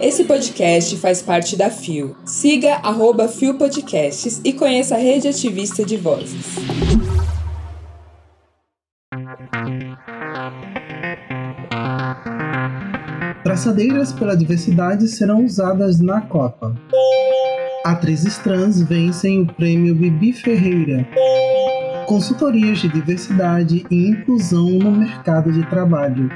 Esse podcast faz parte da FIO. Siga arroba FIO Podcasts e conheça a rede ativista de vozes. Traçadeiras pela diversidade serão usadas na Copa. Atrizes trans vencem o prêmio Bibi Ferreira. Consultorias de diversidade e inclusão no mercado de trabalho.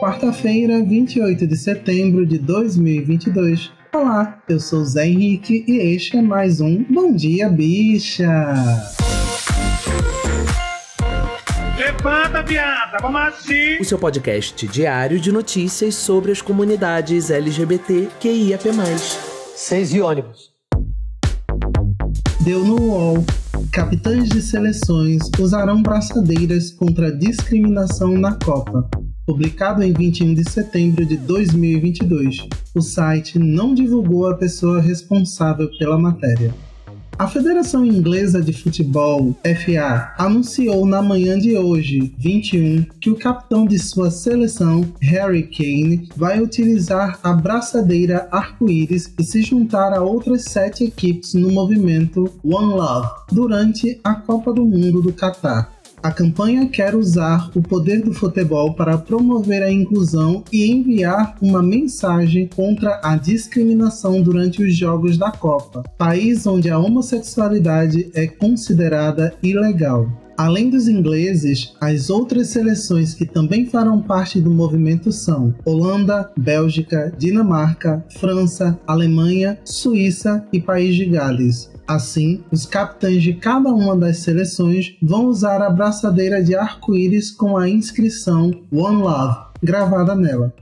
Quarta-feira, 28 de setembro de 2022. Olá, eu sou Zé Henrique e este é mais um Bom Dia Bicha. Levanta, viada, vamos assim. O seu podcast diário de notícias sobre as comunidades LGBT QIAP+. Seis e ônibus. Deu no UOL. Capitães de seleções usarão braçadeiras contra a discriminação na Copa. Publicado em 21 de setembro de 2022, o site não divulgou a pessoa responsável pela matéria. A Federação Inglesa de Futebol, FA, anunciou na manhã de hoje, 21, que o capitão de sua seleção, Harry Kane, vai utilizar a braçadeira arco-íris e se juntar a outras sete equipes no movimento One Love durante a Copa do Mundo do Catar. A campanha quer usar o poder do futebol para promover a inclusão e enviar uma mensagem contra a discriminação durante os Jogos da Copa, país onde a homossexualidade é considerada ilegal. Além dos ingleses, as outras seleções que também farão parte do movimento são Holanda, Bélgica, Dinamarca, França, Alemanha, Suíça e País de Gales. Assim, os capitães de cada uma das seleções vão usar a braçadeira de arco-íris com a inscrição One Love gravada nela.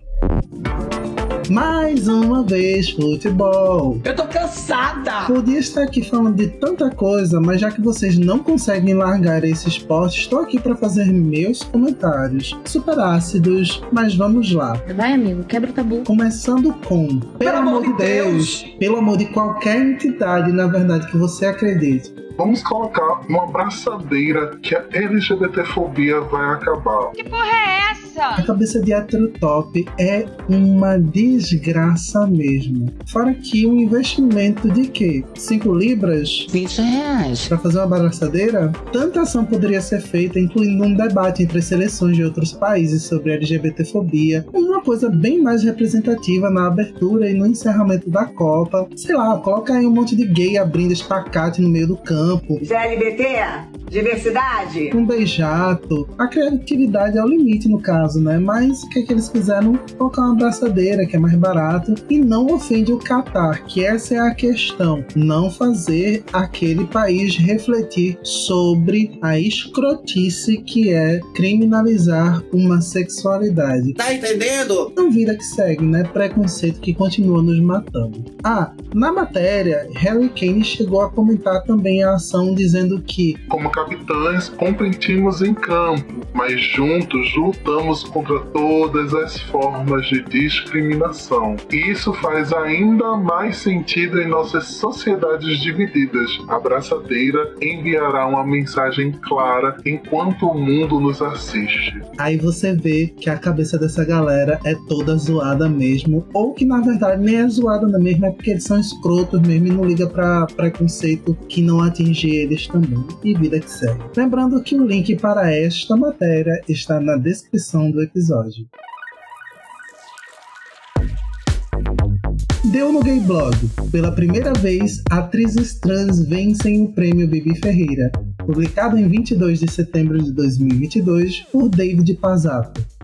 Mais uma vez, futebol. Eu tô cansada! Podia estar aqui falando de tanta coisa, mas já que vocês não conseguem largar esse esporte, estou aqui para fazer meus comentários. Super ácidos, mas vamos lá. Vai, amigo, quebra o tabu. Começando com, pelo, amor de Deus, pelo amor de qualquer entidade, na verdade, que você acredite. Vamos colocar uma braçadeira que a LGBTfobia vai acabar. Que porra é essa? A cabeça de hétero top é uma desgraça mesmo. Fora que um investimento de quê? 5 libras? 20 reais. Para fazer uma braçadeira? Tanta ação poderia ser feita, incluindo um debate entre as seleções de outros países sobre LGBTfobia, uma coisa bem mais representativa na abertura e no encerramento da Copa. Sei lá, coloca aí um monte de gay abrindo espacate no meio do campo. GLBT? Diversidade? Um beijato. A criatividade é o limite no caso, né? Mas o que, é que eles fizeram? Colocar uma abraçadeira, que é mais barato, e não ofende o Catar, que essa é a questão. Não fazer aquele país refletir sobre a escrotice que é criminalizar uma sexualidade. Tá entendendo? Não vida que segue, né? Preconceito que continua nos matando. Ah, na matéria, Harry Kane chegou a comentar também a dizendo que Como capitães, competimos em campo, mas juntos lutamos contra todas as formas de discriminação. Isso faz ainda mais sentido em nossas sociedades divididas. A braçadeira enviará uma mensagem clara enquanto o mundo nos assiste. Aí você vê que a cabeça dessa galera é toda zoada mesmo, ou que na verdade nem é zoada mesmo, é porque eles são escrotos mesmo e não liga pra preconceito que não atinge eles também. E vida que segue. Lembrando que o link para esta matéria está na descrição do episódio. Deu no Gay Blog. Pela primeira vez, atrizes trans vencem o prêmio Bibi Ferreira, publicado em 22 de setembro de 2022 por David Pazato.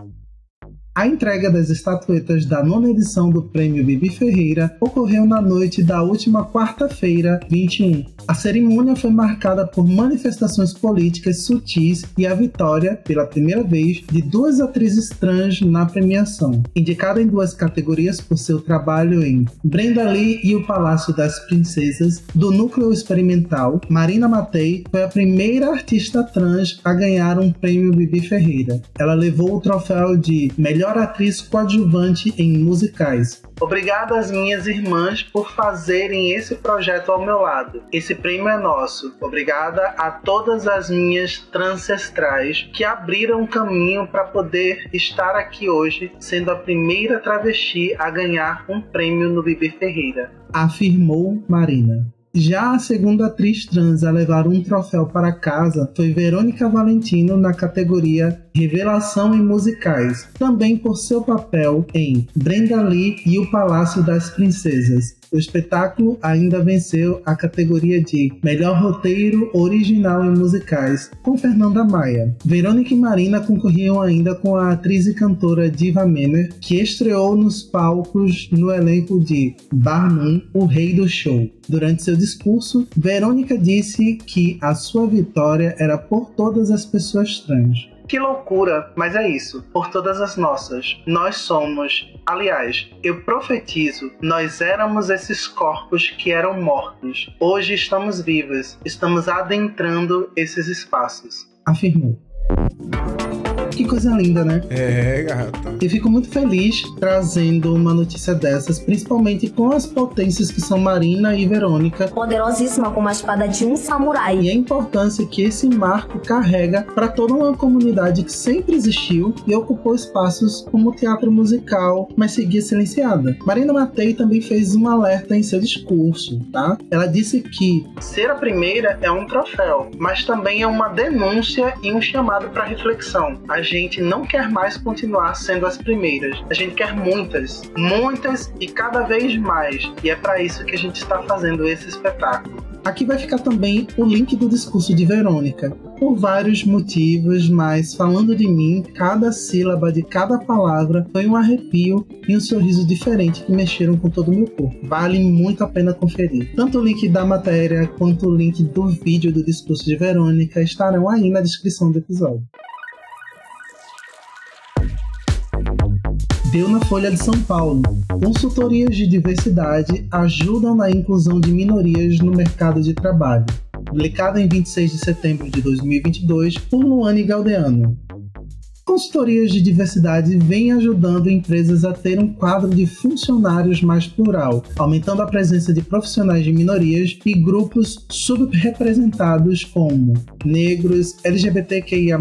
A entrega das estatuetas da nona edição do Prêmio Bibi Ferreira ocorreu na noite da última quarta-feira, 21. A cerimônia foi marcada por manifestações políticas sutis e a vitória, pela primeira vez, de duas atrizes trans na premiação, indicada em duas categorias por seu trabalho em Brenda Lee e o Palácio das Princesas, do Núcleo Experimental. Marina Matei foi a primeira artista trans a ganhar um prêmio Bibi Ferreira. Ela levou o troféu de melhor melhor atriz coadjuvante em musicais. Obrigado às minhas irmãs por fazerem esse projeto ao meu lado. Esse prêmio é nosso. Obrigada a todas as minhas transcestrais que abriram caminho para poder estar aqui hoje, sendo a primeira travesti a ganhar um prêmio no Bibi Ferreira. Afirmou Marina. Já a segunda atriz trans a levar um troféu para casa foi Verônica Valentino na categoria Revelação em Musicais, também por seu papel em Brenda Lee e o Palácio das Princesas. O espetáculo ainda venceu a categoria de Melhor Roteiro Original em Musicais, com Fernanda Maia. Verônica e Marina concorriam ainda com a atriz e cantora Diva Menner, que estreou nos palcos no elenco de Barnum, o Rei do Show. Durante seu discurso, Verônica disse que a sua vitória era por todas as pessoas trans. Que loucura, mas é isso, por todas as nossas. Nós somos. Aliás, eu profetizo, nós éramos esses corpos que eram mortos. Hoje estamos vivas, estamos adentrando esses espaços. Afirmou. Que coisa linda, né? É, gata. E fico muito feliz trazendo uma notícia dessas, principalmente com as potências que são Marina e Verônica. Poderosíssima como a espada de um samurai. E a importância que esse marco carrega para toda uma comunidade que sempre existiu e ocupou espaços como teatro musical, mas seguia silenciada. Marina Matei também fez um alerta em seu discurso, tá? Ela disse que ser a primeira é um troféu, mas também é uma denúncia e um chamado para reflexão. A gente não quer mais continuar sendo as primeiras. A gente quer muitas, muitas e cada vez mais. E é para isso que a gente está fazendo esse espetáculo. Aqui vai ficar também o link do discurso de Verônica, por vários motivos, mas falando de mim, cada sílaba de cada palavra foi um arrepio e um sorriso diferente que mexeram com todo o meu corpo. Vale muito a pena conferir. Tanto o link da matéria quanto o link do vídeo do discurso de Verônica estarão aí na descrição do episódio. Deu na Folha de São Paulo. Consultorias de diversidade ajudam na inclusão de minorias no mercado de trabalho. Publicado em 26 de setembro de 2022 por Luane Galdeano. Consultorias de diversidade vêm ajudando empresas a ter um quadro de funcionários mais plural, aumentando a presença de profissionais de minorias e grupos subrepresentados como negros, LGBTQIA+,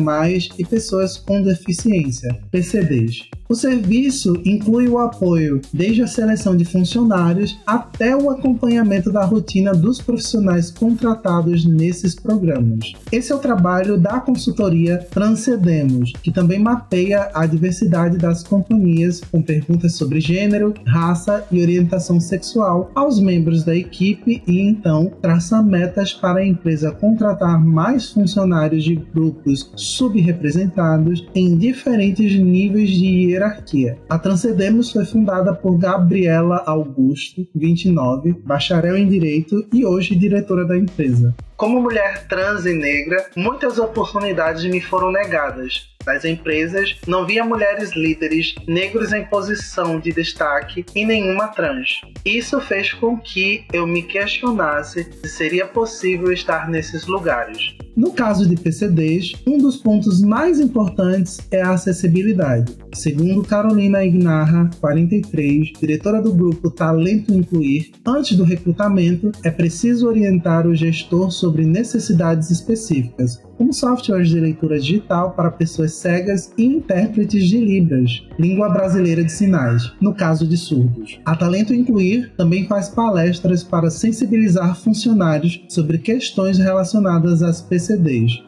e pessoas com deficiência, PCDs. O serviço inclui o apoio desde a seleção de funcionários até o acompanhamento da rotina dos profissionais contratados nesses programas. Esse é o trabalho da consultoria Transcendemos, que também mapeia a diversidade das companhias com perguntas sobre gênero, raça e orientação sexual aos membros da equipe e então traça metas para a empresa contratar mais funcionários de grupos subrepresentados em diferentes níveis de hierarquia. A Transcendemos foi fundada por Gabriela Augusto, 29, bacharel em Direito e hoje diretora da empresa. Como mulher trans e negra, muitas oportunidades me foram negadas. Nas empresas, não via mulheres líderes negros em posição de destaque e nenhuma trans. Isso fez com que eu me questionasse se seria possível estar nesses lugares. No caso de PCDs, um dos pontos mais importantes é a acessibilidade. Segundo Carolina Ignarra, 43, diretora do grupo Talento Incluir, antes do recrutamento é preciso orientar o gestor sobre necessidades específicas, como softwares de leitura digital para pessoas cegas e intérpretes de Libras, língua brasileira de sinais, no caso de surdos. A Talento Incluir também faz palestras para sensibilizar funcionários sobre questões relacionadas às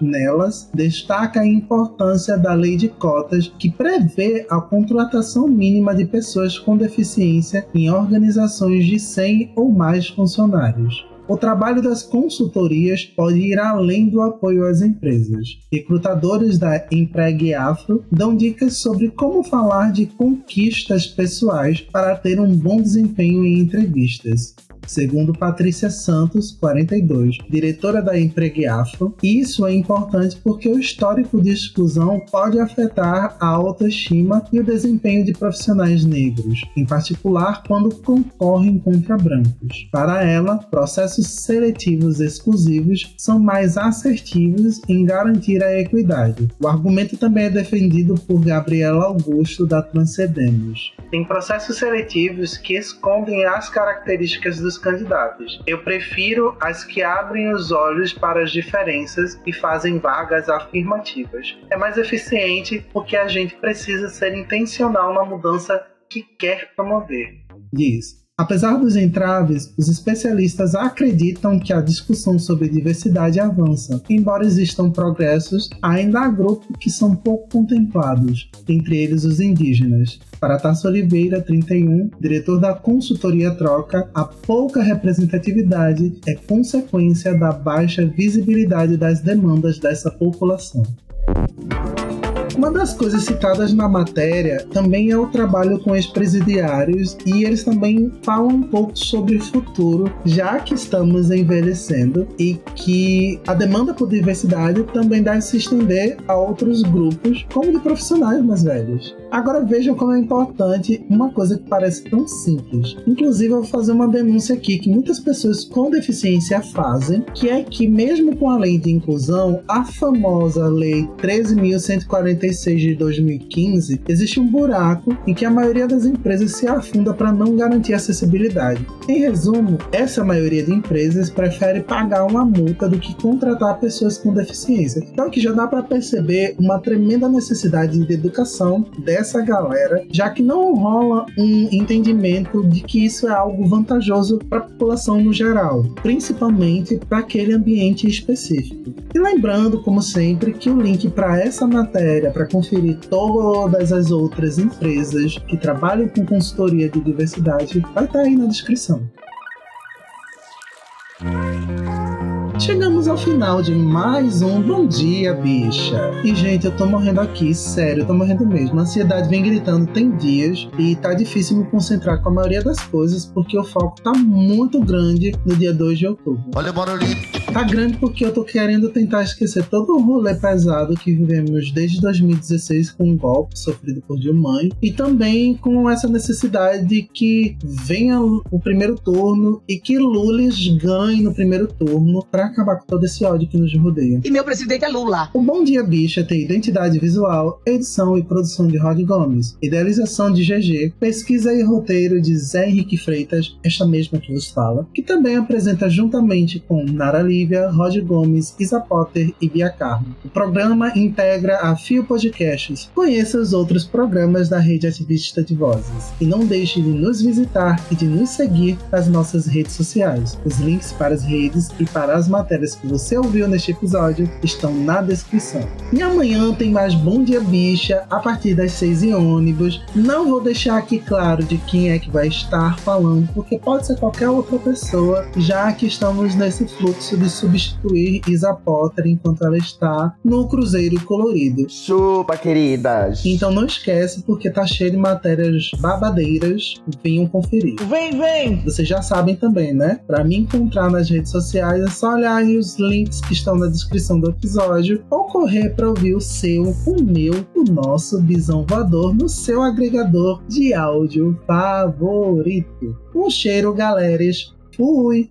Nelas, destaca a importância da lei de cotas que prevê a contratação mínima de pessoas com deficiência em organizações de 100 ou mais funcionários. O trabalho das consultorias pode ir além do apoio às empresas. Recrutadores da Empregue Afro dão dicas sobre como falar de conquistas pessoais para ter um bom desempenho em entrevistas. Segundo Patrícia Santos, 42, diretora da Empregue Afro. Isso é importante porque o histórico de exclusão pode afetar a autoestima e o desempenho de profissionais negros, em particular quando concorrem contra brancos. Para ela, processos seletivos exclusivos são mais assertivos em garantir a equidade. O argumento também é defendido por Gabriela Augusto da Transcendemos. Tem processos seletivos que escondem as características dos candidatos. Eu prefiro as que abrem os olhos para as diferenças e fazem vagas afirmativas. É mais eficiente porque a gente precisa ser intencional na mudança que quer promover. Diz. Apesar dos entraves, os especialistas acreditam que a discussão sobre diversidade avança. Embora existam progressos, ainda há grupos que são pouco contemplados, entre eles os indígenas. Para Tasso Oliveira, 31, diretor da consultoria Troca, a pouca representatividade é consequência da baixa visibilidade das demandas dessa população. Uma das coisas citadas na matéria também é o trabalho com ex-presidiários e eles também falam um pouco sobre o futuro, já que estamos envelhecendo e que a demanda por diversidade também deve se estender a outros grupos, como de profissionais mais velhos. Agora vejam como é importante uma coisa que parece tão simples. Inclusive, eu vou fazer uma denúncia aqui que muitas pessoas com deficiência fazem, que é que mesmo com a lei de inclusão, a famosa lei 13.146 de 2015, existe um buraco em que a maioria das empresas se afunda para não garantir acessibilidade. Em resumo, essa maioria de empresas prefere pagar uma multa do que contratar pessoas com deficiência. Então que já dá para perceber uma tremenda necessidade de educação dessa essa galera, já que não rola um entendimento de que isso é algo vantajoso para a população no geral, principalmente para aquele ambiente específico. E lembrando, como sempre, que o link para essa matéria, para conferir todas as outras empresas que trabalham com consultoria de diversidade, vai estar tá aí na descrição. Chegamos ao final de mais um Bom Dia, bicha. E, gente, eu tô morrendo aqui, sério, eu tô morrendo mesmo. A ansiedade vem gritando tem dias e tá difícil me concentrar com a maioria das coisas porque o foco tá muito grande no dia 2 de outubro. Olha o barulhinho. Tá grande porque eu tô querendo tentar esquecer todo o rolê pesado que vivemos desde 2016 com o golpe sofrido por Dilma e também com essa necessidade de que venha o primeiro turno e que Lulis ganhe no primeiro turno para acabar com todo esse ódio que nos rodeia. E meu presidente é Lula. O Bom Dia Bicha tem identidade visual, edição e produção de Rod Gomes, idealização de GG, pesquisa e roteiro de Zé Henrique Freitas, esta mesma que vos fala, que também apresenta juntamente com Nara Lívia, Rod Gomes, Isa Potter e Bia Carmo. O programa integra a Fio Podcasts. Conheça os outros programas da rede ativista de vozes. E não deixe de nos visitar e de nos seguir nas nossas redes sociais. Os links para as redes e para as matérias que você ouviu neste episódio estão na descrição. E amanhã tem mais Bom Dia Bicha a partir das 6 em ônibus. Não vou deixar aqui claro de quem é que vai estar falando, porque pode ser qualquer outra pessoa, já que estamos nesse fluxo de substituir Isa Potter enquanto ela está no Cruzeiro Colorido. Chupa, queridas! Então não esquece, porque tá cheio de matérias babadeiras. Venham conferir. Vem, vem! Vocês já sabem também, né? Para me encontrar nas redes sociais é só olhar aí links que estão na descrição do episódio ou correr para ouvir o seu, o meu, o nosso bisão voador no seu agregador de áudio favorito. Um cheiro, galeras. Fui!